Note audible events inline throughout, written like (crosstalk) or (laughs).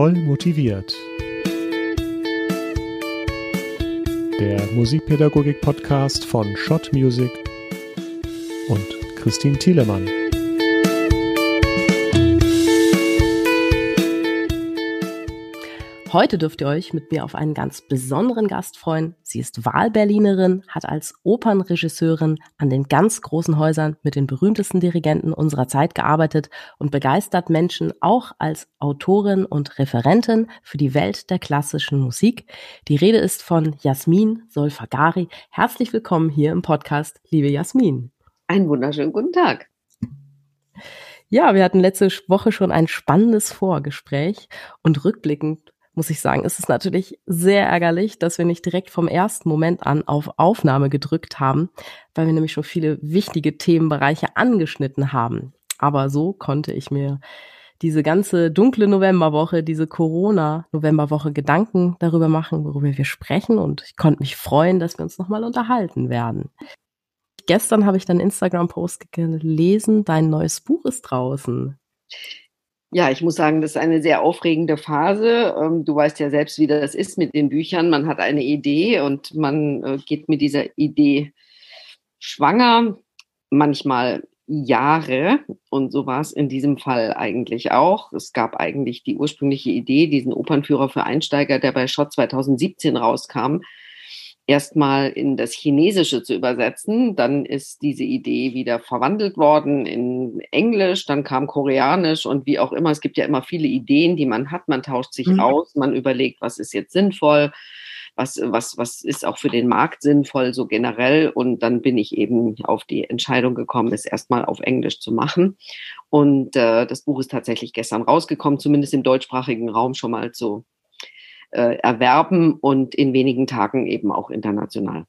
Voll motiviert. Der Musikpädagogik-Podcast von Schott Music und Christine Thielemann. Heute dürft ihr euch mit mir auf einen ganz besonderen Gast freuen. Sie ist Wahlberlinerin, hat als Opernregisseurin an den ganz großen Häusern mit den berühmtesten Dirigenten unserer Zeit gearbeitet und begeistert Menschen auch als Autorin und Referentin für die Welt der klassischen Musik. Die Rede ist von Jasmin Solfagari. Herzlich willkommen hier im Podcast, liebe Jasmin. Einen wunderschönen guten Tag. Ja, wir hatten letzte Woche schon ein spannendes Vorgespräch und rückblickend muss ich sagen, ist es natürlich sehr ärgerlich, dass wir nicht direkt vom ersten Moment an auf Aufnahme gedrückt haben, weil wir nämlich schon viele wichtige Themenbereiche angeschnitten haben. Aber so konnte ich mir diese ganze dunkle Novemberwoche, diese Corona-Novemberwoche Gedanken darüber machen, worüber wir sprechen. Und ich konnte mich freuen, dass wir uns nochmal unterhalten werden. Gestern habe ich deinen Instagram-Post gelesen, dein neues Buch ist draußen. Ja, ich muss sagen, das ist eine sehr aufregende Phase. Ähm, du weißt ja selbst, wie das ist mit den Büchern. Man hat eine Idee und man äh, geht mit dieser Idee schwanger, manchmal Jahre. Und so war es in diesem Fall eigentlich auch. Es gab eigentlich die ursprüngliche Idee, diesen Opernführer für Einsteiger, der bei Schott 2017 rauskam, erstmal in das Chinesische zu übersetzen. Dann ist diese Idee wieder verwandelt worden in Englisch, dann kam Koreanisch und wie auch immer. Es gibt ja immer viele Ideen, die man hat. Man tauscht sich mhm. aus, man überlegt, was ist jetzt sinnvoll, was, was, was ist auch für den Markt sinnvoll, so generell. Und dann bin ich eben auf die Entscheidung gekommen, es erstmal auf Englisch zu machen. Und äh, das Buch ist tatsächlich gestern rausgekommen, zumindest im deutschsprachigen Raum schon mal zu äh, erwerben und in wenigen Tagen eben auch international.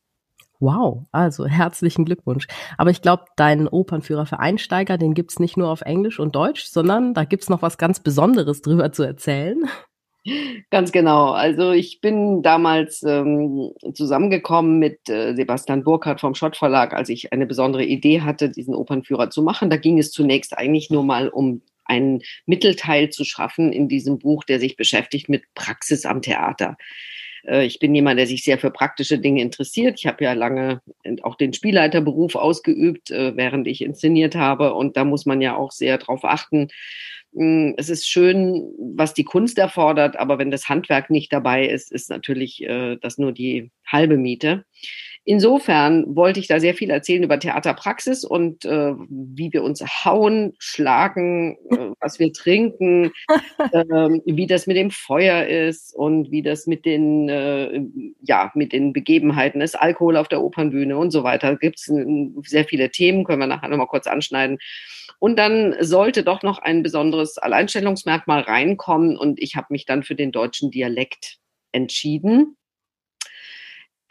Wow, also herzlichen Glückwunsch. Aber ich glaube, deinen Opernführer für Einsteiger, den gibt's nicht nur auf Englisch und Deutsch, sondern da gibt's noch was ganz Besonderes drüber zu erzählen. Ganz genau. Also ich bin damals ähm, zusammengekommen mit äh, Sebastian Burkhardt vom Schott Verlag, als ich eine besondere Idee hatte, diesen Opernführer zu machen. Da ging es zunächst eigentlich nur mal um einen Mittelteil zu schaffen in diesem Buch, der sich beschäftigt mit Praxis am Theater. Äh, ich bin jemand, der sich sehr für praktische Dinge interessiert. Ich habe ja lange auch den Spielleiterberuf ausgeübt, äh, während ich inszeniert habe. Und da muss man ja auch sehr darauf achten. Hm, es ist schön, was die Kunst erfordert, aber wenn das Handwerk nicht dabei ist, ist natürlich äh, das nur die halbe Miete. Insofern wollte ich da sehr viel erzählen über Theaterpraxis und äh, wie wir uns hauen, schlagen, äh, (laughs) was wir trinken, äh, wie das mit dem Feuer ist und wie das mit den, äh, ja, mit den Begebenheiten ist, Alkohol auf der Opernbühne und so weiter. Gibt es sehr viele Themen, können wir nachher nochmal kurz anschneiden. Und dann sollte doch noch ein besonderes Alleinstellungsmerkmal reinkommen und ich habe mich dann für den deutschen Dialekt entschieden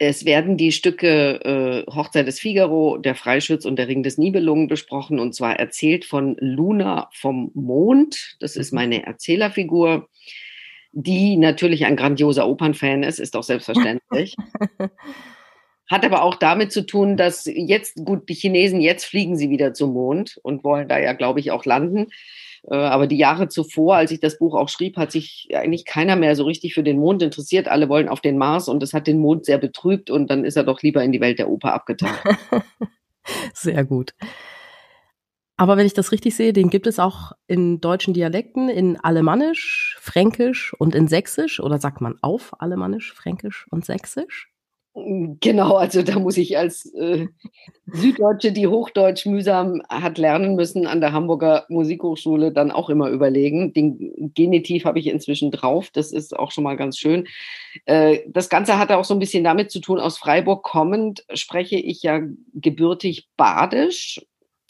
es werden die Stücke äh, Hochzeit des Figaro, Der Freischütz und Der Ring des Nibelungen besprochen und zwar erzählt von Luna vom Mond. Das ist mhm. meine Erzählerfigur, die natürlich ein grandioser Opernfan ist, ist doch selbstverständlich. (laughs) Hat aber auch damit zu tun, dass jetzt, gut, die Chinesen, jetzt fliegen sie wieder zum Mond und wollen da ja, glaube ich, auch landen. Äh, aber die Jahre zuvor, als ich das Buch auch schrieb, hat sich eigentlich keiner mehr so richtig für den Mond interessiert. Alle wollen auf den Mars und das hat den Mond sehr betrübt und dann ist er doch lieber in die Welt der Oper abgetaucht. (laughs) sehr gut. Aber wenn ich das richtig sehe, den gibt es auch in deutschen Dialekten, in Alemannisch, Fränkisch und in Sächsisch. Oder sagt man auf Alemannisch, Fränkisch und Sächsisch? Genau, also da muss ich als äh, Süddeutsche, die Hochdeutsch mühsam hat lernen müssen an der Hamburger Musikhochschule, dann auch immer überlegen. Den Genitiv habe ich inzwischen drauf, das ist auch schon mal ganz schön. Äh, das Ganze hatte auch so ein bisschen damit zu tun, aus Freiburg kommend spreche ich ja gebürtig Badisch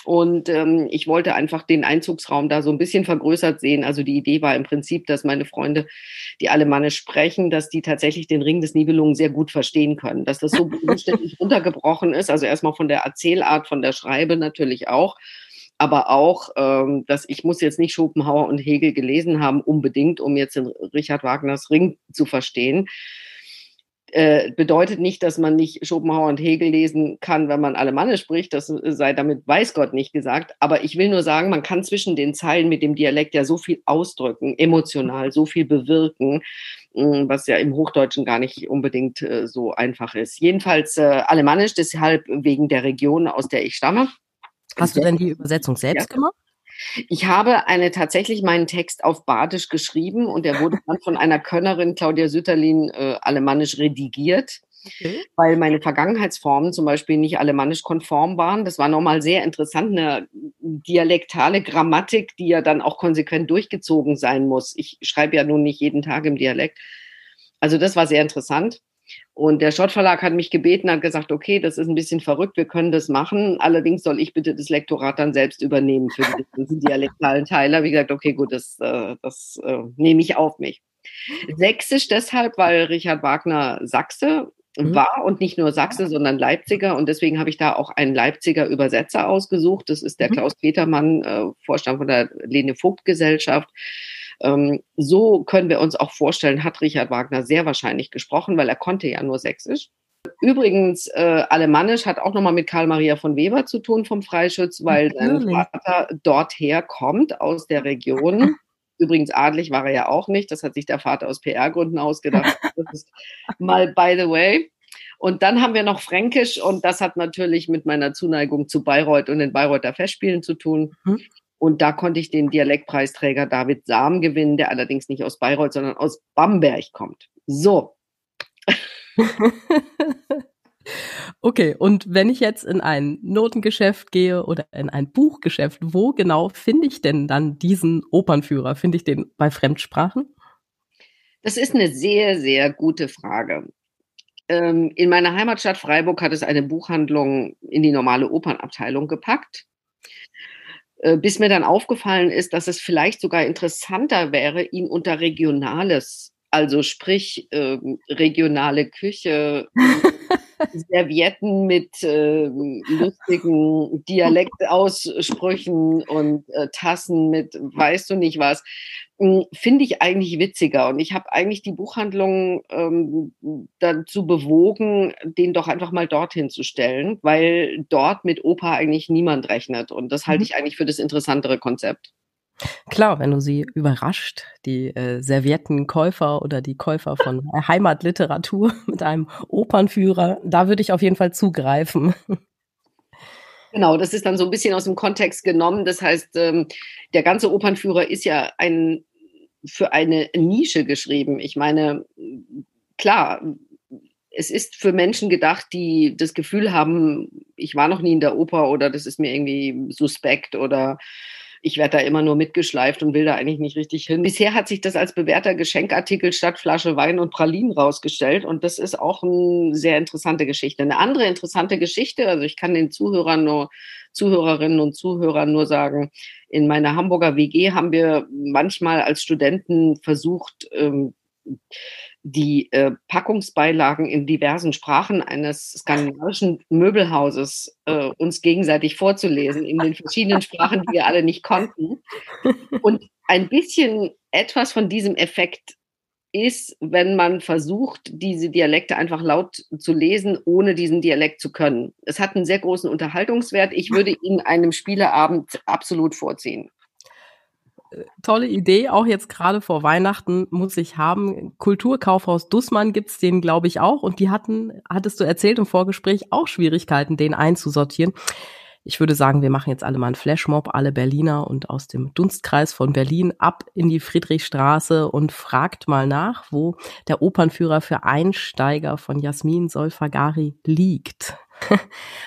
und ähm, ich wollte einfach den Einzugsraum da so ein bisschen vergrößert sehen. Also die Idee war im Prinzip, dass meine Freunde, die Alemannisch sprechen, dass die tatsächlich den Ring des Nibelungen sehr gut verstehen können. Dass das so (laughs) umständlich runtergebrochen ist. Also erstmal von der Erzählart, von der Schreibe natürlich auch. Aber auch, ähm, dass ich muss jetzt nicht Schopenhauer und Hegel gelesen haben, unbedingt, um jetzt den Richard Wagners Ring zu verstehen Äh, bedeutet nicht, dass man nicht Schopenhauer und Hegel lesen kann, wenn man Alemannisch spricht. Das sei damit weiß Gott nicht gesagt. Aber ich will nur sagen, man kann zwischen den Zeilen mit dem Dialekt ja so viel ausdrücken, emotional, so viel bewirken, mm, was ja im Hochdeutschen gar nicht unbedingt äh, so einfach ist. Jedenfalls äh, Alemannisch, deshalb wegen der Region, aus der ich stamme. Hast du denn die Übersetzung selbst ja. gemacht? Ich habe eine tatsächlich meinen Text auf Badisch geschrieben und der wurde dann von einer Könnerin, Claudia Sütterlin, äh, alemannisch redigiert. Okay. Weil meine Vergangenheitsformen zum Beispiel nicht alemannisch konform waren. Das war nochmal sehr interessant, eine dialektale Grammatik, die ja dann auch konsequent durchgezogen sein muss. Ich schreibe ja nun nicht jeden Tag im Dialekt. Also das war sehr interessant. Und der Schott Verlag hat mich gebeten, hat gesagt, okay, das ist ein bisschen verrückt, wir können das machen. Allerdings soll ich bitte das Lektorat dann selbst übernehmen für die (laughs) dialektalen Teile. Wie gesagt, okay, gut, das, äh, das äh, nehme ich auf mich. Sächsisch deshalb, weil Richard Wagner Sachse mhm. war und nicht nur Sachse, sondern Leipziger. Und deswegen habe ich da auch einen Leipziger Übersetzer ausgesucht. Das ist der mhm. Klaus Petermann, äh, Vorstand von der Lene Vogt Gesellschaft. Ähm, so können wir uns auch vorstellen, hat Richard Wagner sehr wahrscheinlich gesprochen, weil er konnte ja nur Sächsisch. Übrigens, äh, Alemannisch hat auch nochmal mit Karl Maria von Weber zu tun vom Freischütz, weil sein Vater dorther kommt, aus der Region. (laughs) Übrigens, adlig war er ja auch nicht. Das hat sich der Vater aus PR-Gründen ausgedacht. (laughs) Das ist mal by the way. Und dann haben wir noch Fränkisch und das hat natürlich mit meiner Zuneigung zu Bayreuth und den Bayreuther Festspielen zu tun. Mhm. Und da konnte ich den Dialektpreisträger David Sam gewinnen, der allerdings nicht aus Bayreuth, sondern aus Bamberg kommt. So. (laughs) okay, und wenn ich jetzt in ein Notengeschäft gehe oder in ein Buchgeschäft, wo genau finde ich denn dann diesen Opernführer? Finde ich den bei Fremdsprachen? Das ist eine sehr, sehr gute Frage. Ähm, in meiner Heimatstadt Freiburg hat es eine Buchhandlung in die normale Opernabteilung gepackt. Äh, bis mir dann aufgefallen ist, dass es vielleicht sogar interessanter wäre, ihn unter Regionales, also sprich äh, regionale Küche, (laughs) Servietten mit äh, lustigen Dialektaussprüchen und äh, Tassen mit weißt du nicht was, finde ich eigentlich witziger. Und ich habe eigentlich die Buchhandlung ähm, dazu bewogen, den doch einfach mal dorthin zu stellen, weil dort mit Opa eigentlich niemand rechnet. Und das halte mhm. ich eigentlich für das interessantere Konzept. Klar, wenn du sie überrascht, die äh, Serviettenkäufer oder die Käufer von (laughs) Heimatliteratur (laughs) mit einem Opernführer, da würde ich auf jeden Fall zugreifen. Genau, das ist dann so ein bisschen aus dem Kontext genommen. Das heißt, ähm, der ganze Opernführer ist ja ein, für eine Nische geschrieben. Ich meine, klar, es ist für Menschen gedacht, die das Gefühl haben, ich war noch nie in der Oper oder das ist mir irgendwie suspekt oder ich werde da immer nur mitgeschleift und will da eigentlich nicht richtig hin. Bisher hat sich das als bewährter Geschenkartikel statt Flasche Wein und Pralinen rausgestellt und das ist auch eine sehr interessante Geschichte. Eine andere interessante Geschichte, also ich kann den Zuhörern nur, Zuhörerinnen und Zuhörern nur sagen, in meiner Hamburger WG haben wir manchmal als Studenten versucht, ähm, die äh, Packungsbeilagen in diversen Sprachen eines skandinavischen Möbelhauses äh, uns gegenseitig vorzulesen, in den verschiedenen Sprachen, die wir alle nicht konnten. Und ein bisschen etwas von diesem Effekt ist, wenn man versucht, diese Dialekte einfach laut zu lesen, ohne diesen Dialekt zu können. Es hat einen sehr großen Unterhaltungswert. Ich würde ihn einem Spieleabend absolut vorziehen tolle Idee, auch jetzt gerade vor Weihnachten muss ich haben. Kulturkaufhaus Dussmann gibt's den, glaube ich, auch. Und die hatten, hattest du erzählt im Vorgespräch, auch Schwierigkeiten, den einzusortieren. Ich würde sagen, wir machen jetzt alle mal einen Flashmob, alle Berliner und aus dem Dunstkreis von Berlin ab in die Friedrichstraße und fragt mal nach, wo der Opernführer für Einsteiger von Jasmin Solfagari liegt. (laughs)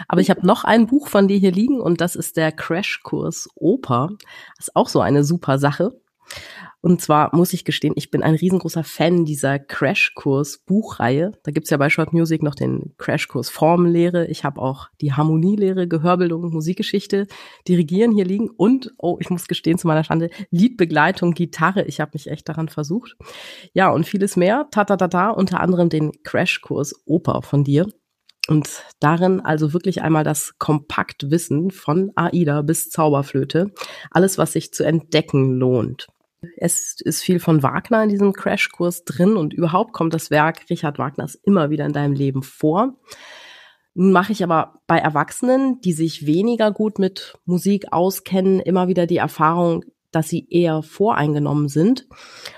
Aber ich habe noch ein Buch von dir hier liegen und das ist der Crashkurs Oper. Ist auch so eine super Sache. Und zwar muss ich gestehen, ich bin ein riesengroßer Fan dieser Crashkurs-Buchreihe. Da gibt's ja bei Short Music noch den Crashkurs Formenlehre. Ich habe auch die Harmonielehre, Gehörbildung, Musikgeschichte, Dirigieren hier liegen und, oh, ich muss gestehen zu meiner Schande, Liedbegleitung, Gitarre. Ich habe mich echt daran versucht. Ja, und vieles mehr. Tatatata, unter anderem den Crashkurs Oper von dir. Und darin also wirklich einmal das Kompaktwissen von AIDA bis Zauberflöte. Alles, was sich zu entdecken lohnt. Es ist viel von Wagner in diesem Crashkurs drin und überhaupt kommt das Werk Richard Wagners immer wieder in deinem Leben vor. Nun mache ich aber bei Erwachsenen, die sich weniger gut mit Musik auskennen, immer wieder die Erfahrung, dass sie eher voreingenommen sind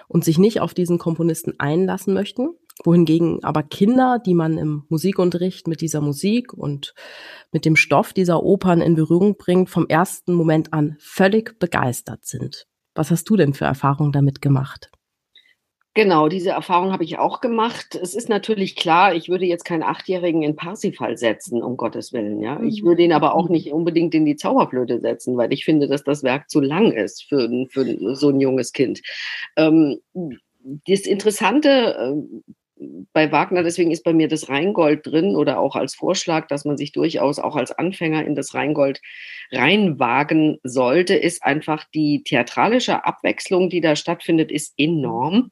und sich nicht auf diesen Komponisten einlassen möchten wohingegen aber Kinder, die man im Musikunterricht mit dieser Musik und mit dem Stoff dieser Opern in Berührung bringt, vom ersten Moment an völlig begeistert sind. Was hast du denn für Erfahrungen damit gemacht? Genau, diese Erfahrung habe ich auch gemacht. Es ist natürlich klar, ich würde jetzt keinen Achtjährigen in Parsifal setzen, um Gottes Willen. Ja, ich würde ihn aber auch mhm. nicht unbedingt in die Zauberflöte setzen, weil ich finde, dass das Werk zu lang ist für, für so ein junges Kind. Ähm, das Interessante äh, bei Wagner, deswegen ist bei mir das Rheingold drin oder auch als Vorschlag, dass man sich durchaus auch als Anfänger in das Rheingold reinwagen sollte, ist einfach die theatralische Abwechslung, die da stattfindet, ist enorm.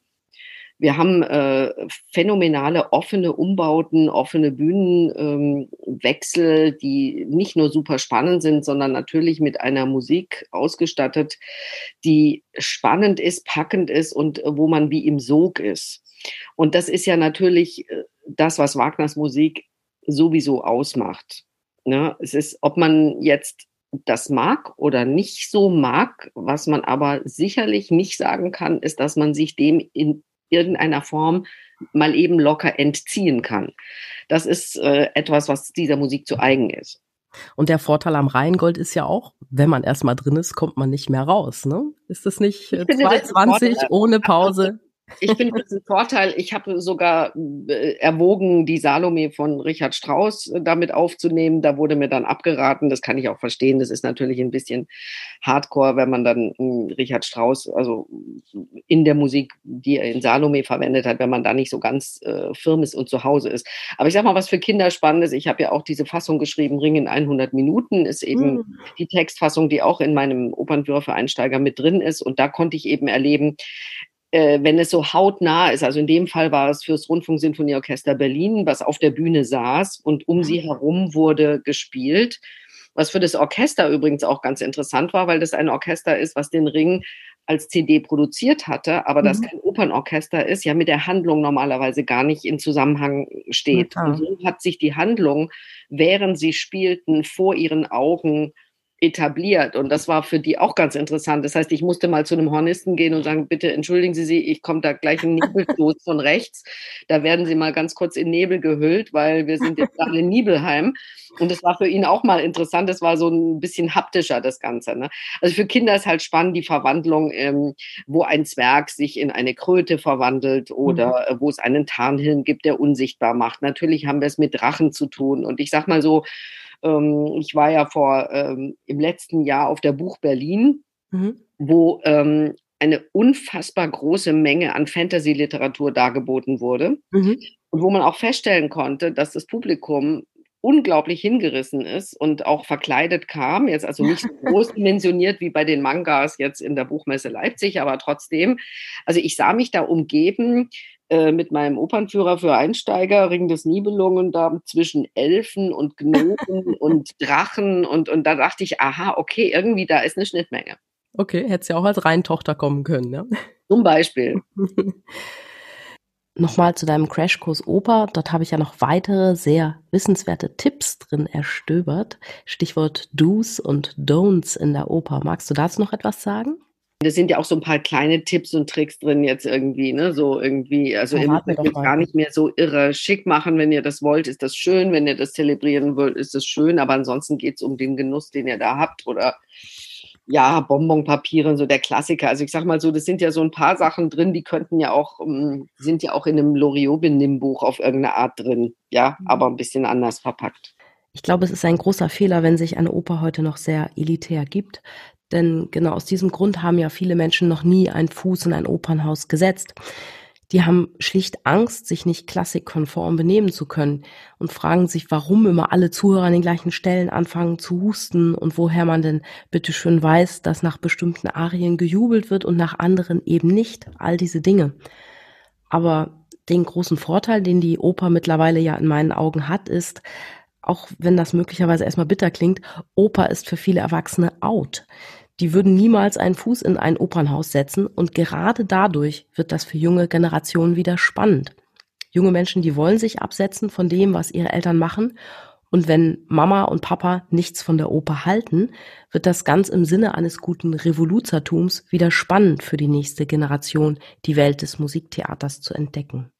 Wir haben äh, phänomenale offene Umbauten, offene Bühnenwechsel, ähm, die nicht nur super spannend sind, sondern natürlich mit einer Musik ausgestattet, die spannend ist, packend ist und äh, wo man wie im Sog ist. Und das ist ja natürlich äh, das, was Wagners Musik sowieso ausmacht. Ne? Es ist, ob man jetzt das mag oder nicht so mag, was man aber sicherlich nicht sagen kann, ist, dass man sich dem in irgendeiner Form mal eben locker entziehen kann. Das ist äh, etwas, was dieser Musik zu eigen ist. Und der Vorteil am Rheingold ist ja auch, wenn man erstmal drin ist, kommt man nicht mehr raus. Ne? Ist das nicht äh, 220 ohne Pause? Ich finde das ein Vorteil. Ich habe sogar äh, erwogen, die Salome von Richard Strauss äh, damit aufzunehmen. Da wurde mir dann abgeraten. Das kann ich auch verstehen. Das ist natürlich ein bisschen hardcore, wenn man dann hm, Richard Strauss, also in der Musik, die er in Salome verwendet hat, wenn man da nicht so ganz äh, firm ist und zu Hause ist. Aber ich sag mal, was für Kinder spannend ist. Ich habe ja auch diese Fassung geschrieben, Ring in 100 Minuten, ist eben mhm. die Textfassung, die auch in meinem Opernführer für Einsteiger mit drin ist. Und da konnte ich eben erleben, äh, wenn es so hautnah ist, also in dem Fall war es fürs Rundfunksinfonieorchester Berlin, was auf der Bühne saß und um sie mhm. herum wurde gespielt. Was für das Orchester übrigens auch ganz interessant war, weil das ein Orchester ist, was den Ring als CD produziert hatte, aber mhm. das kein Opernorchester ist, ja mit der Handlung normalerweise gar nicht in Zusammenhang steht. Und so hat sich die Handlung, während sie spielten, vor ihren Augen etabliert. Und das war für die auch ganz interessant. Das heißt, ich musste mal zu einem Hornisten gehen und sagen, bitte entschuldigen Sie sie, ich komme da gleich ein Nebelstoß von rechts. Da werden Sie mal ganz kurz in Nebel gehüllt, weil wir sind jetzt gerade in Nibelheim. Und das war für ihn auch mal interessant. Das war so ein bisschen haptischer, das Ganze. Ne? Also für Kinder ist halt spannend die Verwandlung, ähm, wo ein Zwerg sich in eine Kröte verwandelt oder mhm. wo es einen Tarnhilm gibt, der unsichtbar macht. Natürlich haben wir es mit Drachen zu tun. Und ich sag mal so, ich war ja vor ähm, im letzten Jahr auf der Buch Berlin, mhm. wo ähm, eine unfassbar große Menge an Fantasy-Literatur dargeboten wurde mhm. und wo man auch feststellen konnte, dass das Publikum unglaublich hingerissen ist und auch verkleidet kam. Jetzt also nicht so (laughs) groß dimensioniert wie bei den Mangas jetzt in der Buchmesse Leipzig, aber trotzdem. Also ich sah mich da umgeben äh, mit meinem Opernführer für Einsteiger, Ring des Nibelungen, da zwischen Elfen und Gnomen (laughs) und Drachen und, und da dachte ich, aha, okay, irgendwie da ist eine Schnittmenge. Okay, hätte ja auch als Reintochter kommen können, ja? Zum Beispiel. (laughs) Nochmal zu deinem Crashkurs Oper. Dort habe ich ja noch weitere sehr wissenswerte Tipps drin erstöbert. Stichwort Do's und Don'ts in der Oper. Magst du dazu noch etwas sagen? Das sind ja auch so ein paar kleine Tipps und Tricks drin jetzt irgendwie, ne? So irgendwie, also ihr müsst jetzt gar nicht mehr so irre schick machen. Wenn ihr das wollt, ist das schön. Wenn ihr das zelebrieren wollt, ist das schön. Aber ansonsten geht es um den Genuss, den ihr da habt. Oder ja, Bonbonpapiere, so der Klassiker. Also ich sag mal so, das sind ja so ein paar Sachen drin, die könnten ja auch, ähm, sind ja auch in einem Loriot-Benimm-Buch auf irgendeine Art drin. Ja, mhm. aber ein bisschen anders verpackt. Ich glaube, es ist ein großer Fehler, wenn sich eine Oper heute noch sehr elitär gibt. Denn genau aus diesem Grund haben ja viele Menschen noch nie einen Fuß in ein Opernhaus gesetzt. Die haben schlicht Angst, sich nicht klassikkonform benehmen zu können und fragen sich, warum immer alle Zuhörer an den gleichen Stellen anfangen zu husten und woher man denn bitteschön weiß, dass nach bestimmten Arien gejubelt wird und nach anderen eben nicht. All diese Dinge. Aber den großen Vorteil, den die Oper mittlerweile ja in meinen Augen hat, ist, auch wenn das möglicherweise erstmal bitter klingt, Oper ist für viele Erwachsene out. die würden niemals einen Fuß in ein Opernhaus setzen und gerade dadurch wird das für junge Generationen wieder spannend. Junge Menschen, die wollen sich absetzen von dem, was ihre Eltern machen und wenn Mama und Papa nichts von der Oper halten, wird das ganz im Sinne eines guten Revoluzertums wieder spannend für die nächste Generation, die Welt des Musiktheaters zu entdecken.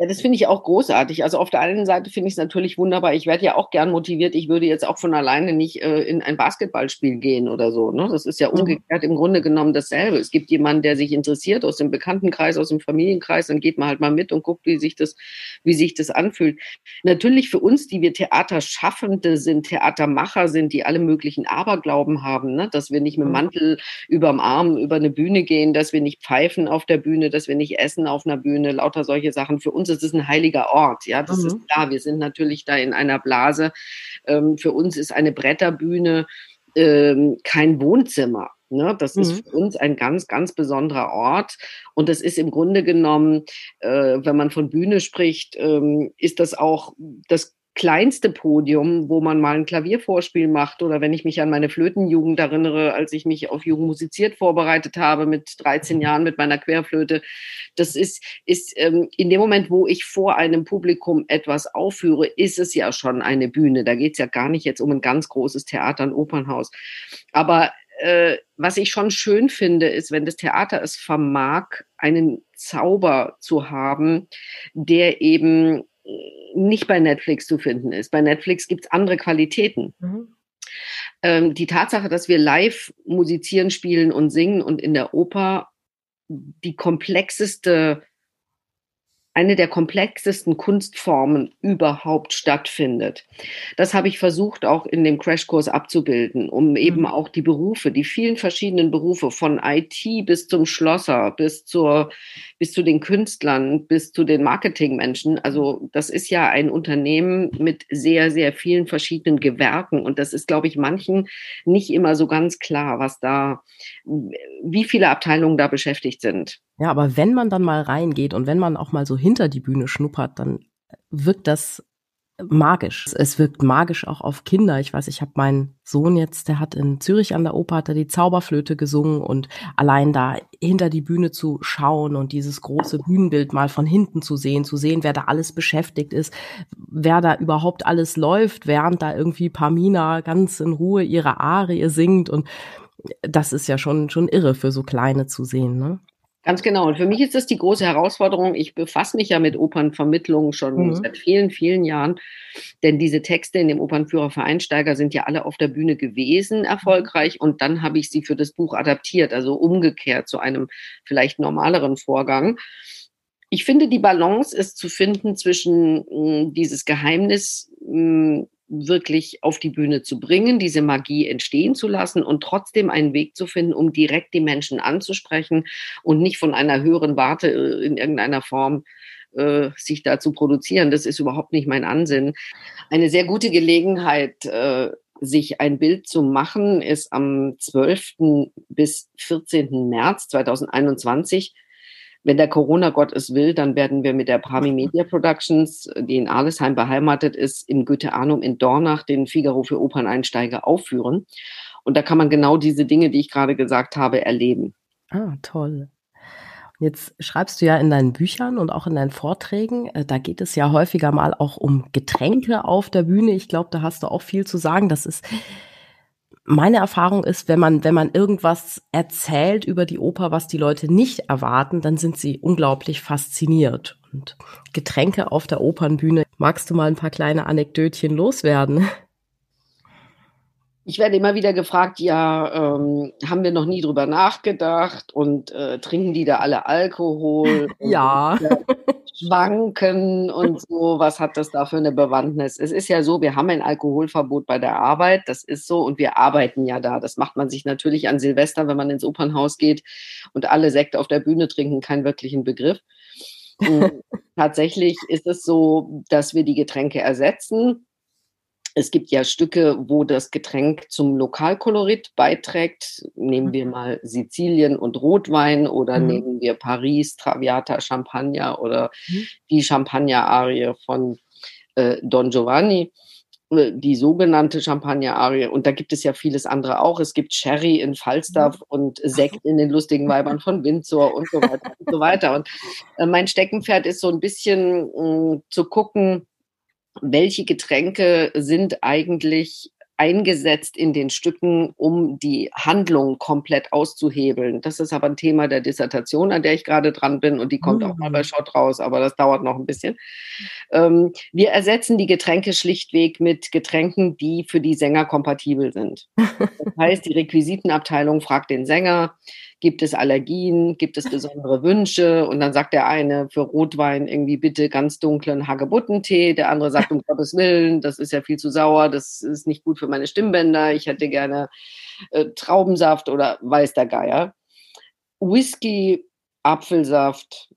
Ja, das finde ich auch großartig. Also auf der einen Seite finde ich es natürlich wunderbar. Ich werde ja auch gern motiviert. Ich würde jetzt auch von alleine nicht äh, in ein Basketballspiel gehen oder so. Ne? Das ist ja umgekehrt im Grunde genommen dasselbe. Es gibt jemanden, der sich interessiert aus dem Bekanntenkreis, aus dem Familienkreis, dann geht man halt mal mit und guckt, wie sich das, wie sich das anfühlt. Natürlich für uns, die wir Theaterschaffende sind, Theatermacher sind, die alle möglichen Aberglauben haben, ne? dass wir nicht mit mhm. Mantel überm Arm über eine Bühne gehen, dass wir nicht pfeifen auf der Bühne, dass wir nicht essen auf einer Bühne, lauter solche Sachen. Für uns es ist ein heiliger Ort. Ja, das mhm. ist klar. Wir sind natürlich da in einer Blase. Ähm, für uns ist eine Bretterbühne ähm, kein Wohnzimmer. Ne, das mhm. ist für uns ein ganz, ganz besonderer Ort. Und das ist im Grunde genommen, äh, wenn man von Bühne spricht, ähm, ist das auch das kleinste Podium, wo man mal ein Klaviervorspiel macht oder wenn ich mich an meine Flötenjugend erinnere, als ich mich auf Jugend musiziert vorbereitet habe mit 13 Jahren mit meiner Querflöte. Das ist, ist ähm, in dem Moment, wo ich vor einem Publikum etwas aufführe, ist es ja schon eine Bühne. Da geht es ja gar nicht jetzt um ein ganz großes Theater, ein Opernhaus. Aber äh, was ich schon schön finde, ist, wenn das Theater es vermag, einen Zauber zu haben, der eben nicht bei Netflix zu finden ist. Bei Netflix gibt es andere Qualitäten. Mhm. Ähm, die Tatsache, dass wir live musizieren, spielen und singen und in der Oper die komplexeste eine der komplexesten Kunstformen überhaupt stattfindet. Das habe ich versucht auch in dem Crashkurs abzubilden, um eben mhm. auch die Berufe, die vielen verschiedenen Berufe von IT bis zum Schlosser, bis zur, bis zu den Künstlern, bis zu den Marketingmenschen. Also das ist ja ein Unternehmen mit sehr, sehr vielen verschiedenen Gewerken und das ist, glaube ich, manchen nicht immer so ganz klar, was da, wie viele Abteilungen da beschäftigt sind. Ja, aber wenn man dann mal reingeht und wenn man auch mal so hinter die Bühne schnuppert, dann wirkt das magisch. Es wirkt magisch auch auf Kinder. Ich weiß, ich habe meinen Sohn jetzt, der hat in Zürich an der Oper hat er die Zauberflöte gesungen und allein da hinter die Bühne zu schauen und dieses große Bühnenbild mal von hinten zu sehen, zu sehen, wer da alles beschäftigt ist, wer da überhaupt alles läuft, während da irgendwie Pamina ganz in Ruhe ihre Arie singt und das ist ja schon schon irre für so kleine zu sehen, ne? Ganz genau. Und für mich ist das die große Herausforderung. Ich befasse mich ja mit Opernvermittlung schon mhm. seit vielen, vielen Jahren. Denn diese Texte in dem Opernführer für Einsteiger sind ja alle auf der Bühne gewesen, erfolgreich. Und dann habe ich sie für das Buch adaptiert, also umgekehrt zu einem vielleicht normaleren Vorgang. Ich finde, die Balance ist zu finden zwischen mh, hm, dieses Geheimnis, mh, hm, wirklich auf die Bühne zu bringen, diese Magie entstehen zu lassen und trotzdem einen Weg zu finden, um direkt die Menschen anzusprechen und nicht von einer höheren Warte äh, in irgendeiner Form äh, sich da zu produzieren. Das ist überhaupt nicht mein Ansinn. Eine sehr gute Gelegenheit, äh, sich ein Bild zu machen, ist am 12. bis 14. März 2021 wenn der Corona-Gott es will, dann werden wir mit der Prami Media Productions, die in Arlesheim beheimatet ist, im Goethe-Anum in Dornach den Figaro für Operneinsteiger aufführen. Und da kann man genau diese Dinge, die ich gerade gesagt habe, erleben. Ah, toll. Jetzt schreibst du ja in deinen Büchern und auch in deinen Vorträgen, äh, da geht es ja häufiger mal auch um Getränke auf der Bühne. Ich glaube, da hast du auch viel zu sagen. Das ist meine Erfahrung ist, wenn man, wenn man irgendwas erzählt über die Oper, was die Leute nicht erwarten, dann sind sie unglaublich fasziniert. Und Getränke auf der Opernbühne, magst du mal ein paar kleine Anekdötchen loswerden? Ich werde immer wieder gefragt, ja, ähm, haben wir noch nie drüber nachgedacht und äh, trinken die da alle Alkohol? (laughs) ja. Schwanken und so, was hat das da für eine Bewandtnis? Es ist ja so, wir haben ein Alkoholverbot bei der Arbeit, das ist so und wir arbeiten ja da. Das macht man sich natürlich an Silvester, wenn man ins Opernhaus geht und alle Sekt auf der Bühne trinken, keinen wirklichen Begriff. (laughs) tatsächlich ist es so, dass wir die Getränke ersetzen es gibt ja Stücke, wo das Getränk zum Lokalkolorit beiträgt. Nehmen wir mhm. mal Sizilien und Rotwein oder mhm. nehmen wir Paris, Traviata, Champagner oder mhm. die Champagner-Arie von äh, Don Giovanni. äh, die sogenannte Champagner-Arie. Und da gibt es ja vieles andere auch. Es gibt Sherry in Falstaff mhm. und Sekt in den lustigen Weibern von Windsor und so weiter und so weiter. Und äh, mein Steckenpferd ist so ein bisschen mh, mm, zu gucken, welche Getränke sind eigentlich eingesetzt in den Stücken, um die Handlung komplett auszuhebeln. Das ist aber ein Thema der Dissertation, an der ich gerade dran bin und die kommt mhm. auch mal bei mm. Schott raus, aber das dauert noch ein bisschen. Ähm, wir ersetzen die Getränke schlichtweg mit Getränken, die für die Sänger kompatibel sind. (laughs) Das heißt, die Requisitenabteilung fragt den Sänger, Gibt es Allergien? Gibt es besondere Wünsche? Und dann sagt der eine für Rotwein irgendwie bitte ganz dunklen Hagebuttentee. Der andere sagt um Gottes Willen, das ist ja viel zu sauer, das ist nicht gut für meine Stimmbänder. Ich hätte gerne äh, Traubensaft oder weiß der Geier. Whisky, Apfelsaft,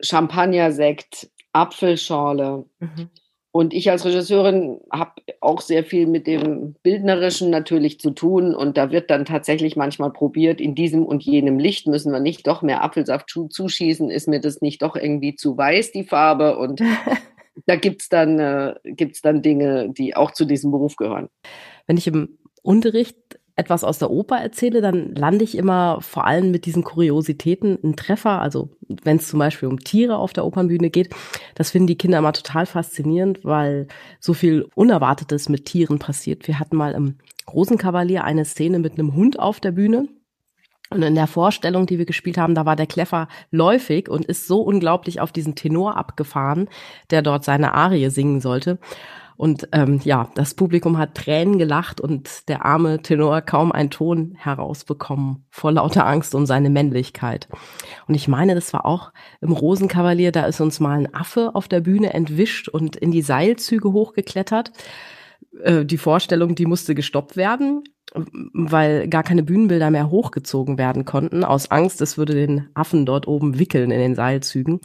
Champagnersekt, Apfelschorle. Mhm. Und ich als Regisseurin habe auch sehr viel mit dem Bildnerischen natürlich zu tun. Und da wird dann tatsächlich manchmal probiert, in diesem und jenem Licht müssen wir nicht doch mehr Apfelsaft zuschießen. Ist mir das nicht doch irgendwie zu weiß, die Farbe? Und (laughs) da gibt's dann, äh, gibt's dann Dinge, die auch zu diesem Beruf gehören. Wenn ich im Unterricht etwas aus der Oper erzähle, dann lande ich immer vor allem mit diesen Kuriositäten einen Treffer. Also wenn es zum Beispiel um Tiere auf der Opernbühne geht, das finden die Kinder immer total faszinierend, weil so viel Unerwartetes mit Tieren passiert. Wir hatten mal im Rosenkavalier eine Szene mit einem Hund auf der Bühne. Und in der Vorstellung, die wir gespielt haben, da war der Kleffer läufig und ist so unglaublich auf diesen Tenor abgefahren, der dort seine Arie singen sollte. Und ähm, ja, das Publikum hat Tränen gelacht und der arme Tenor kaum einen Ton herausbekommen vor lauter Angst um seine Männlichkeit. Und ich meine, das war auch im Rosenkavalier, da ist uns mal ein Affe auf der Bühne entwischt und in die Seilzüge hochgeklettert. Äh, die Vorstellung, die musste gestoppt werden weil gar keine Bühnenbilder mehr hochgezogen werden konnten, aus Angst, es würde den Affen dort oben wickeln in den Seilzügen.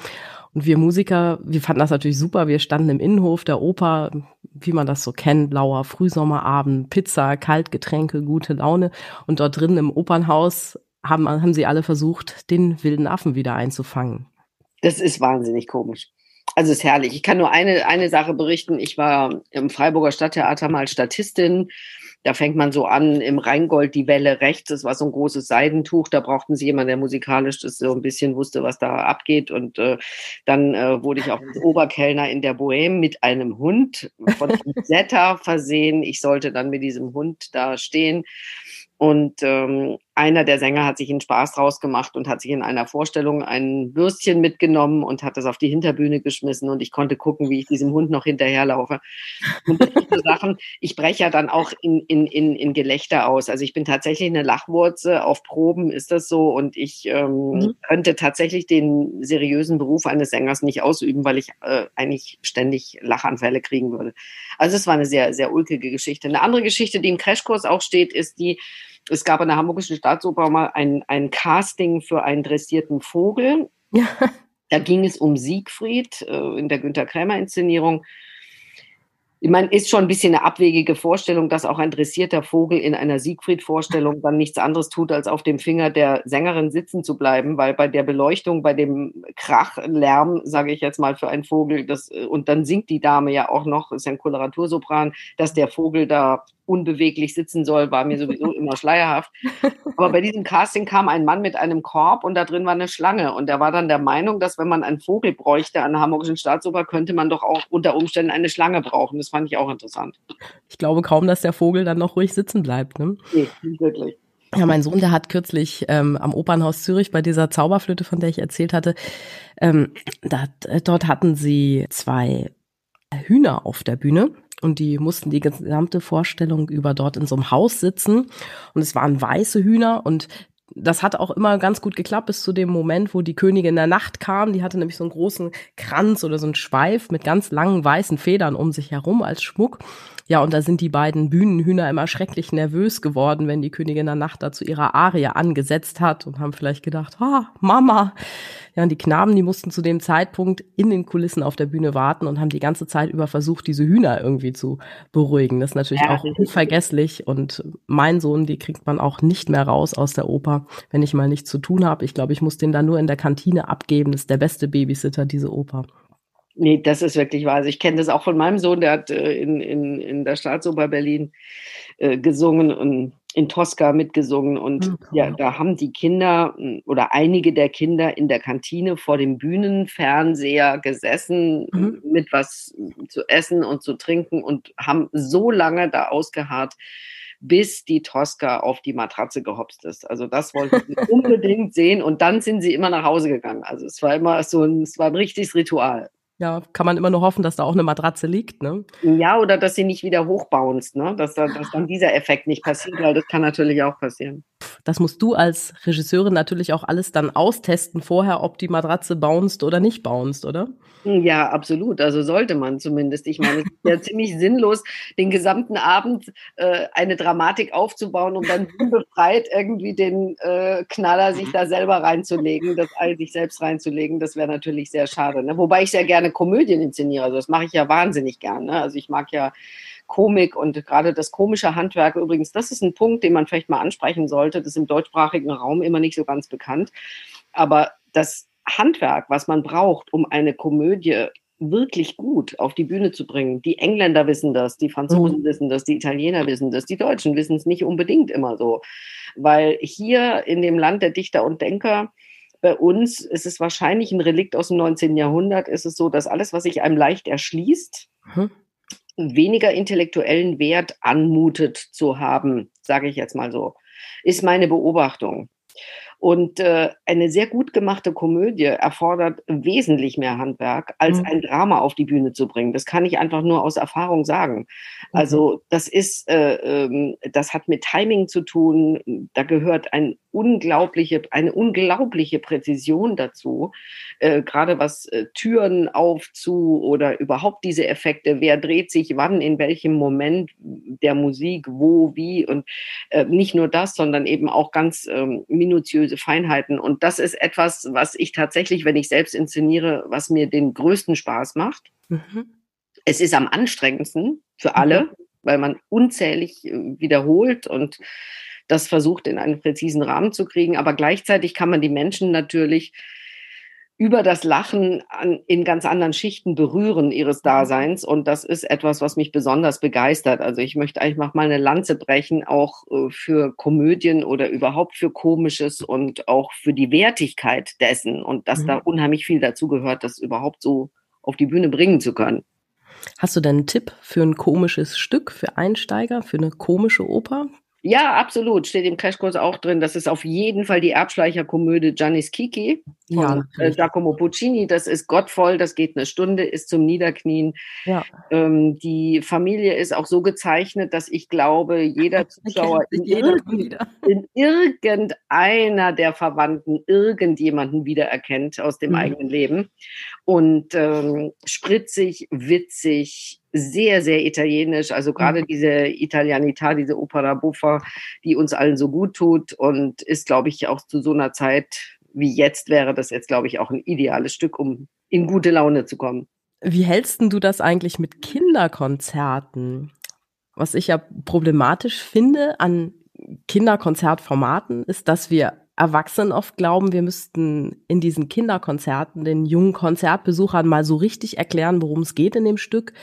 Und wir Musiker, wir fanden das natürlich super. Wir standen im Innenhof der Oper, wie man das so kennt, blauer Frühsommerabend, Pizza, Kaltgetränke, gute Laune. Und dort drinnen im Opernhaus haben, haben sie alle versucht, den wilden Affen wieder einzufangen. Das ist wahnsinnig komisch. Also ist herrlich. Ich kann nur eine, eine Sache berichten. Ich war im Freiburger Stadttheater mal Statistin da fängt man so an, im Rheingold die Welle rechts, das war so ein großes Seidentuch, da brauchten sie jemanden, der musikalisch das so ein bisschen wusste, was da abgeht. Und äh, dann äh, wurde ich auch als Oberkellner in der Bohème mit einem Hund von (laughs) Zeta versehen. Ich sollte dann mit diesem Hund da stehen. Und ähm, einer der Sänger hat sich einen Spaß draus gemacht und hat sich in einer Vorstellung ein Würstchen mitgenommen und hat das auf die Hinterbühne geschmissen und ich konnte gucken, wie ich diesem Hund noch hinterherlaufe. Und solche (laughs) Sachen, ich breche ja dann auch in, in, in, in Gelächter aus. Also ich bin tatsächlich eine Lachwurze, auf Proben ist das so und ich ähm, mhm. könnte tatsächlich den seriösen Beruf eines Sängers nicht ausüben, weil ich äh, eigentlich ständig Lachanfälle kriegen würde. Also es war eine sehr, sehr ulkige Geschichte. Eine andere Geschichte, die im Crashkurs auch steht, ist die, es gab an der Hamburgischen Staatsoper mal ein, ein Casting für einen dressierten Vogel. Ja. (laughs) Da ging es um Siegfried äh, in der Günter Krämer Inszenierung ich meine, ist schon ein bisschen eine abwegige Vorstellung, dass auch ein dressierter Vogel in einer Siegfried-Vorstellung dann nichts anderes tut, als auf dem Finger der Sängerin sitzen zu bleiben, weil bei der Beleuchtung, bei dem Krachlärm, sage ich jetzt mal für einen Vogel, das, und dann singt die Dame ja auch noch, ist ein Koloratursopran, dass der Vogel da unbeweglich sitzen soll, war mir sowieso (laughs) immer schleierhaft. Aber bei diesem Casting kam ein Mann mit einem Korb und da drin war eine Schlange. Und er war dann der Meinung, dass wenn man einen Vogel bräuchte an der Hamburgischen Staatsoper, könnte man doch auch unter Umständen eine Schlange brauchen. Das fand ich auch interessant. Ich glaube kaum, dass der Vogel dann noch ruhig sitzen bleibt. Ne? Nee, wirklich. Ja, mein Sohn, der hat kürzlich ähm, am Opernhaus Zürich bei dieser Zauberflöte, von der ich erzählt hatte, ähm, da, dort hatten sie zwei Hühner auf der Bühne und die mussten die gesamte Vorstellung über dort in so einem Haus sitzen und es waren weiße Hühner und das hat auch immer ganz gut geklappt bis zu dem Moment, wo die Königin der Nacht kam. Die hatte nämlich so einen großen Kranz oder so einen Schweif mit ganz langen weißen Federn um sich herum als Schmuck. Ja, und da sind die beiden Bühnenhühner immer schrecklich nervös geworden, wenn die Königin der Nacht da zu ihrer Arie angesetzt hat und haben vielleicht gedacht, ah, Mama. Ja, und die Knaben, die mussten zu dem Zeitpunkt in den Kulissen auf der Bühne warten und haben die ganze Zeit über versucht, diese Hühner irgendwie zu beruhigen. Das ist natürlich ja, auch unvergesslich und mein Sohn, die kriegt man auch nicht mehr raus aus der Oper, wenn ich mal nichts zu tun habe. Ich glaube, ich muss den da nur in der Kantine abgeben. Das ist der beste Babysitter, diese Oper. Nee, das ist wirklich wahr. Also ich kenne das auch von meinem Sohn, der hat äh, in, in, in der Staatsoper Berlin äh, gesungen und in Tosca mitgesungen. Und okay. ja, da haben die Kinder oder einige der Kinder in der Kantine vor dem Bühnenfernseher gesessen mhm. mit was zu essen und zu trinken und haben so lange da ausgeharrt, bis die Tosca auf die Matratze gehopst ist. Also das wollten sie (laughs) unbedingt sehen und dann sind sie immer nach Hause gegangen. Also es war immer so ein, es war ein richtiges Ritual. Ja, kann man immer nur hoffen, dass da auch eine Matratze liegt, ne? Ja, oder dass sie nicht wieder hochbounst, ne? Dass, da, dass dann dieser Effekt nicht passiert, weil das kann natürlich auch passieren. Das musst du als Regisseurin natürlich auch alles dann austesten vorher, ob die Matratze bounced oder nicht bounced, oder? Ja, absolut. Also sollte man zumindest. Ich meine, es ist ja (laughs) ziemlich sinnlos, den gesamten Abend äh, eine Dramatik aufzubauen, um dann befreit irgendwie den äh, Knaller sich da selber reinzulegen, das all sich selbst reinzulegen. Das wäre natürlich sehr schade. Ne? Wobei ich sehr gerne Komödien inszeniere. Also das mache ich ja wahnsinnig gerne. Ne? Also ich mag ja Komik und gerade das komische Handwerk übrigens, das ist ein Punkt, den man vielleicht mal ansprechen sollte. Das ist im deutschsprachigen Raum immer nicht so ganz bekannt. Aber das Handwerk, was man braucht, um eine Komödie wirklich gut auf die Bühne zu bringen. Die Engländer wissen das, die Franzosen mhm. wissen das, die Italiener wissen das, die Deutschen wissen es nicht unbedingt immer so. Weil hier in dem Land der Dichter und Denker, bei uns ist es wahrscheinlich ein Relikt aus dem 19. Jahrhundert, ist es so, dass alles, was sich einem leicht erschließt, mhm. weniger intellektuellen Wert anmutet zu haben, sage ich jetzt mal so, ist meine Beobachtung. Und äh, eine sehr gut gemachte Komödie erfordert wesentlich mehr Handwerk, als mhm. ein Drama auf die Bühne zu bringen. Das kann ich einfach nur aus Erfahrung sagen. Also mhm. das ist, äh, ähm, das hat mit Timing zu tun. Da gehört ein unglaubliche, eine unglaubliche Präzision dazu, äh, gerade was äh, Türen auf zu oder überhaupt diese Effekte, wer dreht sich wann, in welchem Moment der Musik, wo, wie und äh, nicht nur das, sondern eben auch ganz ähm, minutiöse Feinheiten. Und das ist etwas, was ich tatsächlich, wenn ich selbst inszeniere, was mir den größten Spaß macht. Mhm. Es ist am anstrengendsten für alle, mhm. weil man unzählig äh, wiederholt und das versucht in einen präzisen Rahmen zu kriegen. Aber gleichzeitig kann man die Menschen natürlich über das Lachen an, in ganz anderen Schichten berühren ihres mhm. Daseins. Und das ist etwas, was mich besonders begeistert. Also ich möchte eigentlich mal eine Lanze brechen, auch äh, für Komödien oder überhaupt für Komisches und auch für die Wertigkeit dessen. Und dass mhm. da unheimlich viel dazu gehört, das überhaupt so auf die Bühne bringen zu können. Hast du denn einen Tipp für ein komisches Stück, für Einsteiger, für eine komische Oper? Ja, absolut. Steht im Crashkurs auch drin. Das ist auf jeden Fall die Erbschleicherkomödie Giannis Kiki von ja, äh, Giacomo Puccini. Das ist gottvoll, das geht eine Stunde, ist zum Niederknien. Ja. Ähm, die Familie ist auch so gezeichnet, dass ich glaube, jeder Zuschauer in, irgend, in, irgendeiner der Verwandten irgendjemanden wiedererkennt aus dem mhm. eigenen Leben. Und ähm, spritzig, witzig, sehr, sehr italienisch. Also gerade mhm. diese Italianità, diese Opera Buffa, die uns allen so gut tut und ist, glaube ich, auch zu so einer Zeit wie jetzt wäre das jetzt, glaube ich, auch ein ideales Stück, um in gute Laune zu kommen. Wie hältst du das eigentlich mit Kinderkonzerten? Was ich ja problematisch finde an Kinderkonzertformaten ist, dass wir Erwachsenen oft glauben, wir müssten in diesen Kinderkonzerten den jungen Konzertbesuchern mal so richtig erklären, worum es geht in dem Stück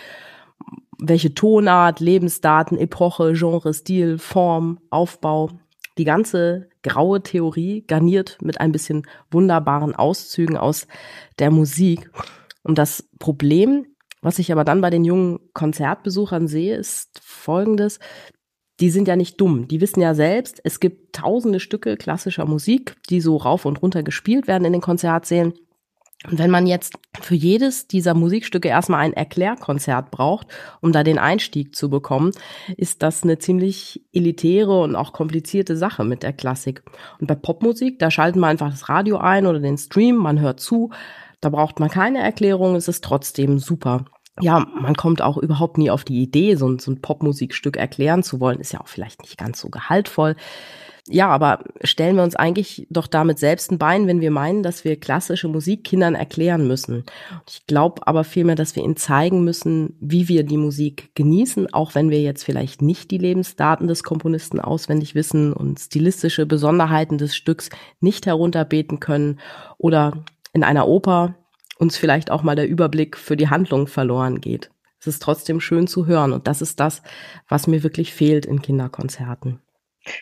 welche Tonart, Lebensdaten, Epoche, Genre, Stil, Form, Aufbau, die ganze graue Theorie garniert mit ein bisschen wunderbaren Auszügen aus der Musik. Und das Problem, was ich aber dann bei den jungen Konzertbesuchern sehe, ist folgendes. Die sind ja nicht dumm. Die wissen ja selbst, es gibt tausende Stücke klassischer Musik, die so rauf und runter gespielt werden in den Konzertsälen. Und wenn man jetzt für jedes dieser Musikstücke erstmal ein Erklärkonzert braucht, um da den Einstieg zu bekommen, ist das eine ziemlich elitäre und auch komplizierte Sache mit der Klassik. Und bei Popmusik, da schalten wir einfach das Radio ein oder den Stream, man hört zu, da braucht man keine Erklärung, es ist trotzdem super. Ja, man kommt auch überhaupt nie auf die Idee, so ein, so ein Popmusikstück erklären zu wollen, ist ja auch vielleicht nicht ganz so gehaltvoll. Ja, aber stellen wir uns eigentlich doch damit selbst ein Bein, wenn wir meinen, dass wir klassische Musik Kindern erklären müssen. Ich glaube aber vielmehr, dass wir ihnen zeigen müssen, wie wir die Musik genießen, auch wenn wir jetzt vielleicht nicht die Lebensdaten des Komponisten auswendig wissen und stilistische Besonderheiten des Stücks nicht herunterbeten können oder in einer Oper uns vielleicht auch mal der Überblick für die Handlung verloren geht. Es ist trotzdem schön zu hören und das ist das, was mir wirklich fehlt in Kinderkonzerten.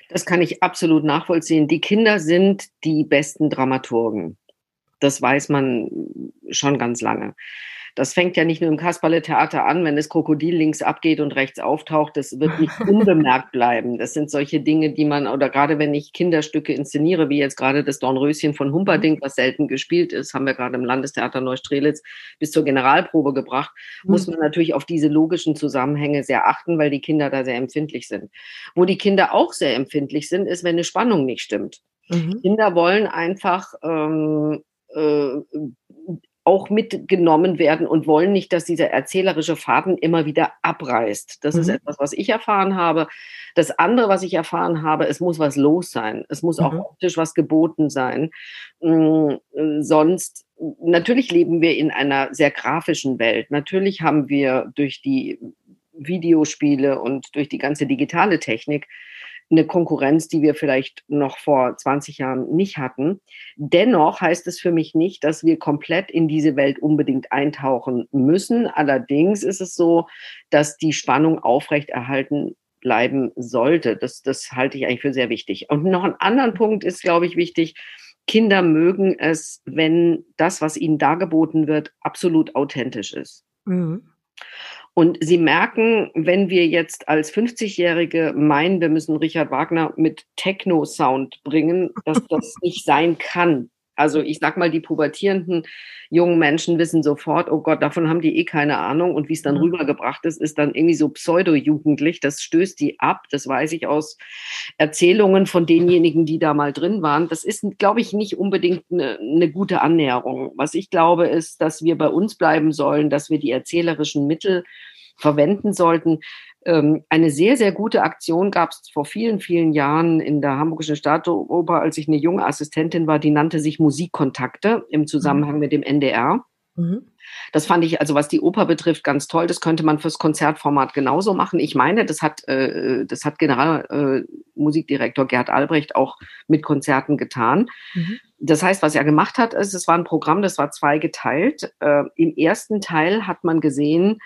Das kann ich absolut nachvollziehen. Die Kinder sind die besten Dramaturgen. Das weiß man schon ganz lange. Das fängt ja nicht nur im Kasperle-Theater an, wenn das Krokodil links abgeht und rechts auftaucht. Das wird nicht (laughs) unbemerkt bleiben. Das sind solche Dinge, die man, oder gerade wenn ich Kinderstücke inszeniere, wie jetzt gerade das Dornröschen von Humperdinck, was selten gespielt ist, haben wir gerade im Landestheater Neustrelitz bis zur Generalprobe gebracht, mhm. muss man natürlich auf diese logischen Zusammenhänge sehr achten, weil die Kinder da sehr empfindlich sind. Wo die Kinder auch sehr empfindlich sind, ist, wenn eine Spannung nicht stimmt. Mhm. Kinder wollen einfach ähm, äh, auch mitgenommen werden und wollen nicht, dass dieser erzählerische Faden immer wieder abreißt. Das mhm. ist etwas, was ich erfahren habe. Das andere, was ich erfahren habe, es muss was los sein. Es muss mhm. auch optisch was geboten sein. Mhm, sonst, natürlich leben wir in einer sehr grafischen Welt. Natürlich haben wir durch die Videospiele und durch die ganze digitale Technik eine Konkurrenz, die wir vielleicht noch vor 20 Jahren nicht hatten. Dennoch heißt es für mich nicht, dass wir komplett in diese Welt unbedingt eintauchen müssen. Allerdings ist es so, dass die Spannung aufrechterhalten bleiben sollte. Das, das halte ich eigentlich für sehr wichtig. Und noch ein anderer Punkt ist, glaube ich, wichtig. Kinder mögen es, wenn das, was ihnen dargeboten wird, absolut authentisch ist. Mhm. Und sie merken, wenn wir jetzt als 50-Jährige meinen, wir müssen Richard Wagner mit Techno-Sound bringen, dass das nicht sein kann. Also ich sag mal, die pubertierenden jungen Menschen wissen sofort, oh Gott, davon haben die eh keine Ahnung. Und wie es dann mhm. rübergebracht ist, ist dann irgendwie so pseudo-jugendlich. Das stößt die ab. Das weiß ich aus Erzählungen von denjenigen, die da mal drin waren. Das ist, glaube ich, nicht unbedingt eine, eine gute Annäherung. Was ich glaube, ist, dass wir bei uns bleiben sollen, dass wir die erzählerischen Mittel verwenden sollten. Ähm, eine sehr, sehr gute Aktion gab es vor vielen, vielen Jahren in der Hamburgischen Staatsoper, als ich eine junge Assistentin war, die nannte sich Musikkontakte im Zusammenhang mhm. mit dem NDR. Mhm. Das fand ich, also was die Oper betrifft, ganz toll. Das könnte man fürs Konzertformat genauso machen. Ich meine, das hat, äh, das hat Generalmusikdirektor äh, Gerd Albrecht auch mit Konzerten getan. Mhm. Das heißt, was er gemacht hat, ist, es war ein Programm, das war zweigeteilt. Äh, Im ersten Teil hat man gesehen,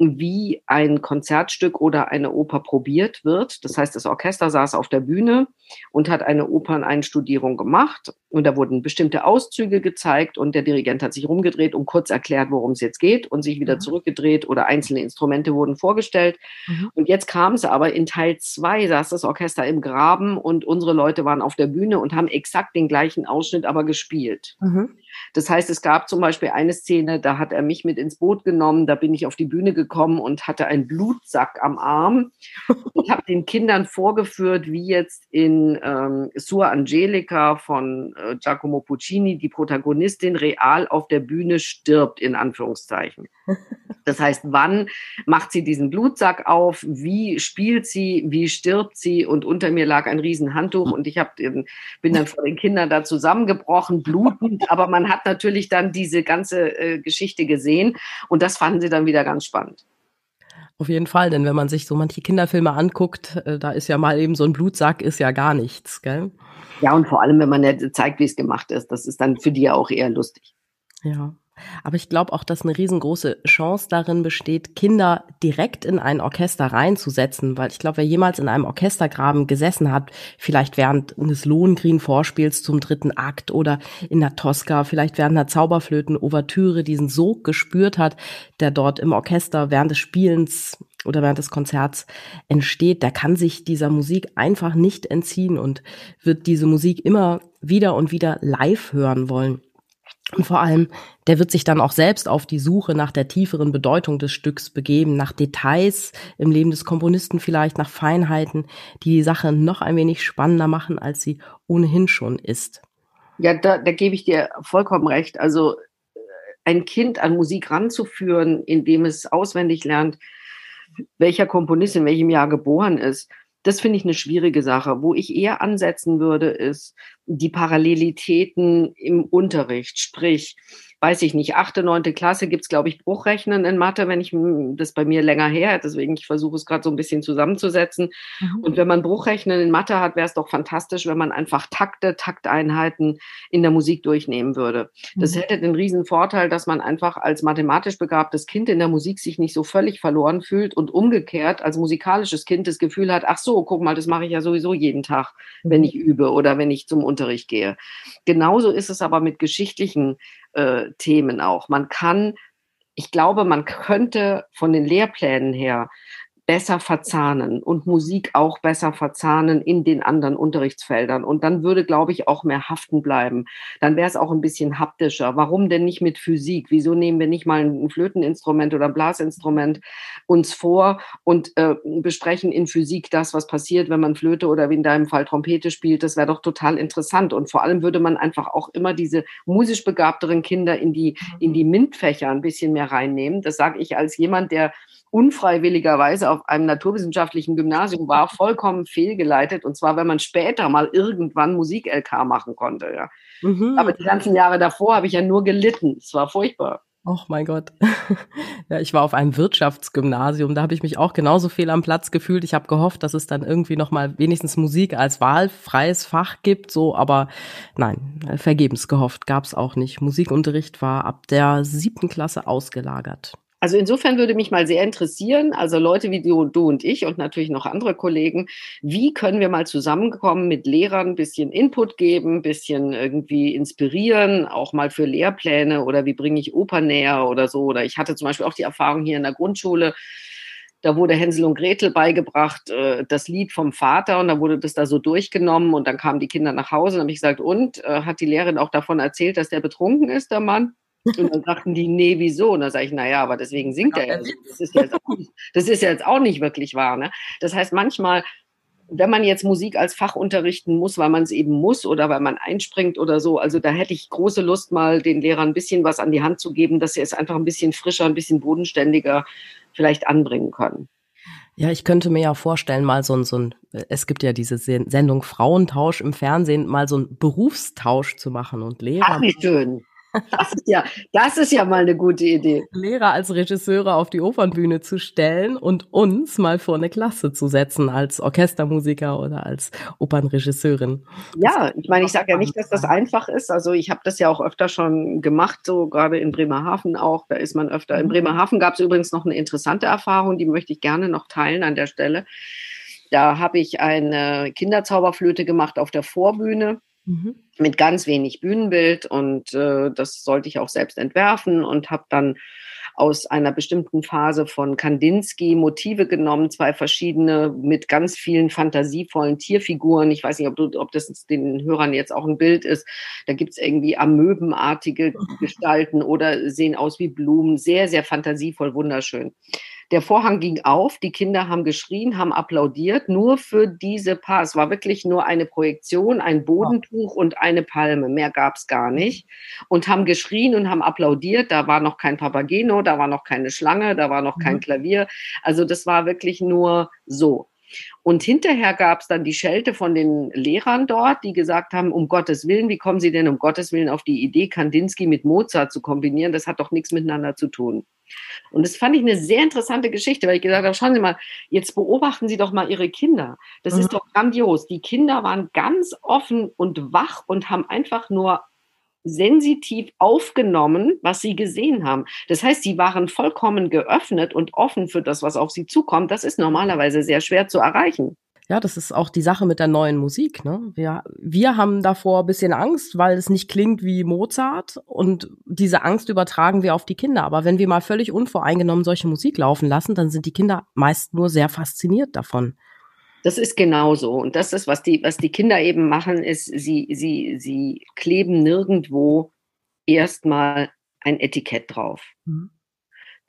wie ein Konzertstück oder eine Oper probiert wird. Das heißt, das Orchester saß auf der Bühne und hat eine Operneinstudierung gemacht und da wurden bestimmte Auszüge gezeigt und der Dirigent hat sich rumgedreht und kurz erklärt, worum es jetzt geht und sich wieder mhm. zurückgedreht oder einzelne Instrumente wurden vorgestellt. Mhm. Und jetzt kam es aber in Teil zwei saß das Orchester im Graben und unsere Leute waren auf der Bühne und haben exakt den gleichen Ausschnitt aber gespielt. Mhm. Das heißt, es gab zum Beispiel eine Szene, da hat er mich mit ins Boot genommen, da bin ich auf die Bühne gekommen und hatte einen Blutsack am Arm. (laughs) Ich habe den Kindern vorgeführt, wie jetzt in ähm, Sua Angelica von äh, Giacomo Puccini die Protagonistin real auf der Bühne stirbt, in Anführungszeichen. (laughs) Das heißt, wann macht sie diesen Blutsack auf? Wie spielt sie? Wie stirbt sie? Und unter mir lag ein Riesenhandtuch und ich hab, bin dann vor den Kindern da zusammengebrochen, blutend. (laughs) Aber man hat natürlich dann diese ganze äh, Geschichte gesehen und das fanden sie dann wieder ganz spannend. Auf jeden Fall, denn wenn man sich so manche Kinderfilme anguckt, äh, da ist ja mal eben so ein Blutsack, ist ja gar nichts, gell? Ja, und vor allem, wenn man zeigt, wie es gemacht ist, das ist dann für die ja auch eher lustig. Ja. Aber ich glaube auch, dass eine riesengroße Chance darin besteht, Kinder direkt in ein Orchester reinzusetzen, weil ich glaube, wer jemals in einem Orchestergraben gesessen hat, vielleicht während eines Lohengrin-Vorspiels zum dritten Akt oder in der Tosca, vielleicht während einer Zauberflöten-Ouvertüre diesen Sog gespürt hat, der dort im Orchester während des Spielens oder während des Konzerts entsteht, der kann sich dieser Musik einfach nicht entziehen und wird diese Musik immer wieder und wieder live hören wollen. Und vor allem, der wird sich dann auch selbst auf die Suche nach der tieferen Bedeutung des Stücks begeben, nach Details im Leben des Komponisten vielleicht, nach Feinheiten, die die Sache noch ein wenig spannender machen, als sie ohnehin schon ist. Ja, da, da gebe ich dir vollkommen recht. Also äh, ein Kind an Musik ranzuführen, indem es auswendig lernt, welcher Komponist in welchem Jahr geboren ist, das finde ich eine schwierige Sache. Wo ich eher ansetzen würde, ist, die Parallelitäten im Unterricht, sprich, weiß ich nicht, achte, neunte Klasse gibt's glaube ich, Bruchrechnen in Mathe, wenn ich das bei mir länger her, deswegen ich versuche es gerade so ein bisschen zusammenzusetzen. Mhm. Und wenn man Bruchrechnen in Mathe hat, wäre es doch fantastisch, wenn man einfach Takte, Takteinheiten in der Musik durchnehmen würde. Das mhm. hätte den riesen Vorteil, dass man einfach als mathematisch begabtes Kind in der Musik sich nicht so völlig verloren fühlt und umgekehrt als musikalisches Kind das Gefühl hat, ach so, guck mal, das mache ich ja sowieso jeden Tag, wenn mhm. ich übe oder wenn ich zum Unterricht gehe. Genauso ist es aber mit geschichtlichen äh, Themen auch. Man kann, ich glaube, man könnte von den Lehrplänen her besser verzahnen und Musik auch besser verzahnen in den anderen Unterrichtsfeldern. Und dann würde, glaube ich, auch mehr haften bleiben. Dann wäre es auch ein bisschen haptischer. Warum denn nicht mit Physik? Wieso nehmen wir nicht mal ein Flöteninstrument oder ein Blasinstrument uns vor und äh, besprechen in Physik das, was passiert, wenn man Flöte oder wie in deinem Fall Trompete spielt? Das wäre doch total interessant. Und vor allem würde man einfach auch immer diese musisch begabteren Kinder in die, in die MINT-Fächer ein bisschen mehr reinnehmen. Das sage ich als jemand, der unfreiwilligerweise auf einem naturwissenschaftlichen Gymnasium war, vollkommen fehlgeleitet. Und zwar, wenn man später mal irgendwann Musik-LK machen konnte. Ja. Mhm. Aber die ganzen Jahre davor habe ich ja nur gelitten. Es war furchtbar. Oh mein Gott. (laughs) ja, ich war auf einem Wirtschaftsgymnasium, da habe ich mich auch genauso fehl am Platz gefühlt. Ich habe gehofft, dass es dann irgendwie noch mal wenigstens Musik als wahlfreies Fach gibt, so, aber nein, vergebens gehofft, gab es auch nicht. Musikunterricht war ab der siebten Klasse ausgelagert. Also insofern würde mich mal sehr interessieren, also Leute wie du, du und ich und natürlich noch andere Kollegen, wie können wir mal zusammenkommen mit Lehrern, ein bisschen Input geben, ein bisschen irgendwie inspirieren, auch mal für Lehrpläne oder wie bringe ich Oper näher oder so. Oder ich hatte zum Beispiel auch die Erfahrung hier in der Grundschule, da wurde Hänsel und Gretel beigebracht, äh, das Lied vom Vater und da wurde das da so durchgenommen und dann kamen die Kinder nach Hause und habe ich gesagt, und äh, hat die Lehrerin auch davon erzählt, dass der betrunken ist, der Mann? Und dann sagten die, nee, wieso? Und dann sage ich, naja, aber deswegen singt er ja. Das ist, jetzt auch, das ist jetzt auch nicht wirklich wahr. Ne? Das heißt, manchmal, wenn man jetzt Musik als Fach unterrichten muss, weil man es eben muss oder weil man einspringt oder so, also da hätte ich große Lust, mal den Lehrern ein bisschen was an die Hand zu geben, dass sie es einfach ein bisschen frischer, ein bisschen bodenständiger vielleicht anbringen können. Ja, ich könnte mir ja vorstellen, mal so ein, so ein, es gibt ja diese Sendung Frauentausch im Fernsehen, mal so ein Berufstausch zu machen und Lehrer. Ach, wie schön. Das ist ja, das ist ja mal eine gute Idee. Lehrer als Regisseure auf die Opernbühne zu stellen und uns mal vor eine Klasse zu setzen als Orchestermusiker oder als Opernregisseurin. Ja, ich meine, ich sage ja nicht, dass das einfach ist. Also ich habe das ja auch öfter schon gemacht, so gerade in Bremerhaven auch. Da ist man öfter. In mhm. Bremerhaven gab es übrigens noch eine interessante Erfahrung, die möchte ich gerne noch teilen an der Stelle. Da habe ich eine Kinderzauberflöte gemacht auf der Vorbühne Mhm. Mit ganz wenig Bühnenbild und äh, das sollte ich auch selbst entwerfen und habe dann aus einer bestimmten Phase von Kandinsky Motive genommen, zwei verschiedene mit ganz vielen fantasievollen Tierfiguren. Ich weiß nicht, ob, du, ob das den Hörern jetzt auch ein Bild ist. Da gibt es irgendwie amöbenartige (laughs) Gestalten oder sehen aus wie Blumen. Sehr, sehr fantasievoll, wunderschön. Der Vorhang ging auf, die Kinder haben geschrien, haben applaudiert, nur für diese Paar. Es war wirklich nur eine Projektion, ein Bodentuch und eine Palme. Mehr gab es gar nicht. Und haben geschrien und haben applaudiert. Da war noch kein Papageno, da war noch keine Schlange, da war noch kein mhm. Klavier. Also das war wirklich nur so. Und hinterher gab es dann die Schelte von den Lehrern dort, die gesagt haben, um Gottes Willen, wie kommen Sie denn um Gottes Willen auf die Idee, Kandinsky mit Mozart zu kombinieren? Das hat doch nichts miteinander zu tun. Und das fand ich eine sehr interessante Geschichte, weil ich gesagt habe, schauen Sie mal, jetzt beobachten Sie doch mal Ihre Kinder. Das mhm. ist doch grandios. Die Kinder waren ganz offen und wach und haben einfach nur sensitiv aufgenommen, was sie gesehen haben. Das heißt, sie waren vollkommen geöffnet und offen für das, was auf sie zukommt. Das ist normalerweise sehr schwer zu erreichen. Ja, das ist auch die Sache mit der neuen Musik. Ne? Wir, wir haben davor ein bisschen Angst, weil es nicht klingt wie Mozart und diese Angst übertragen wir auf die Kinder. Aber wenn wir mal völlig unvoreingenommen solche Musik laufen lassen, dann sind die Kinder meist nur sehr fasziniert davon. Das ist genauso. Und das ist, was die, was die Kinder eben machen, ist, sie, sie, sie kleben nirgendwo erstmal ein Etikett drauf. Mhm.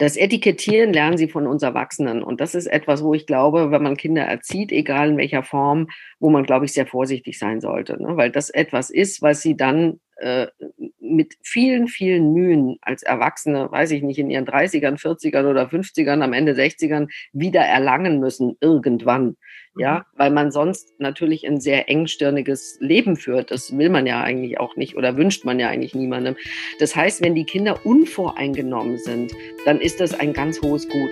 Das Etikettieren lernen sie von uns Erwachsenen. Und das ist etwas, wo ich glaube, wenn man Kinder erzieht, egal in welcher Form, wo man, glaube ich, sehr vorsichtig sein sollte. Ne? Weil das etwas ist, was sie dann äh, mit vielen, vielen Mühen als Erwachsene, weiß ich nicht, in ihren 30ern, 40ern oder 50ern, am Ende 60ern wieder erlangen müssen, irgendwann. Ja, mhm. weil man sonst natürlich ein sehr engstirniges Leben führt. Das will man ja eigentlich auch nicht oder wünscht man ja eigentlich niemandem. Das heißt, wenn die Kinder unvoreingenommen sind, dann ist das ein ganz hohes Gut.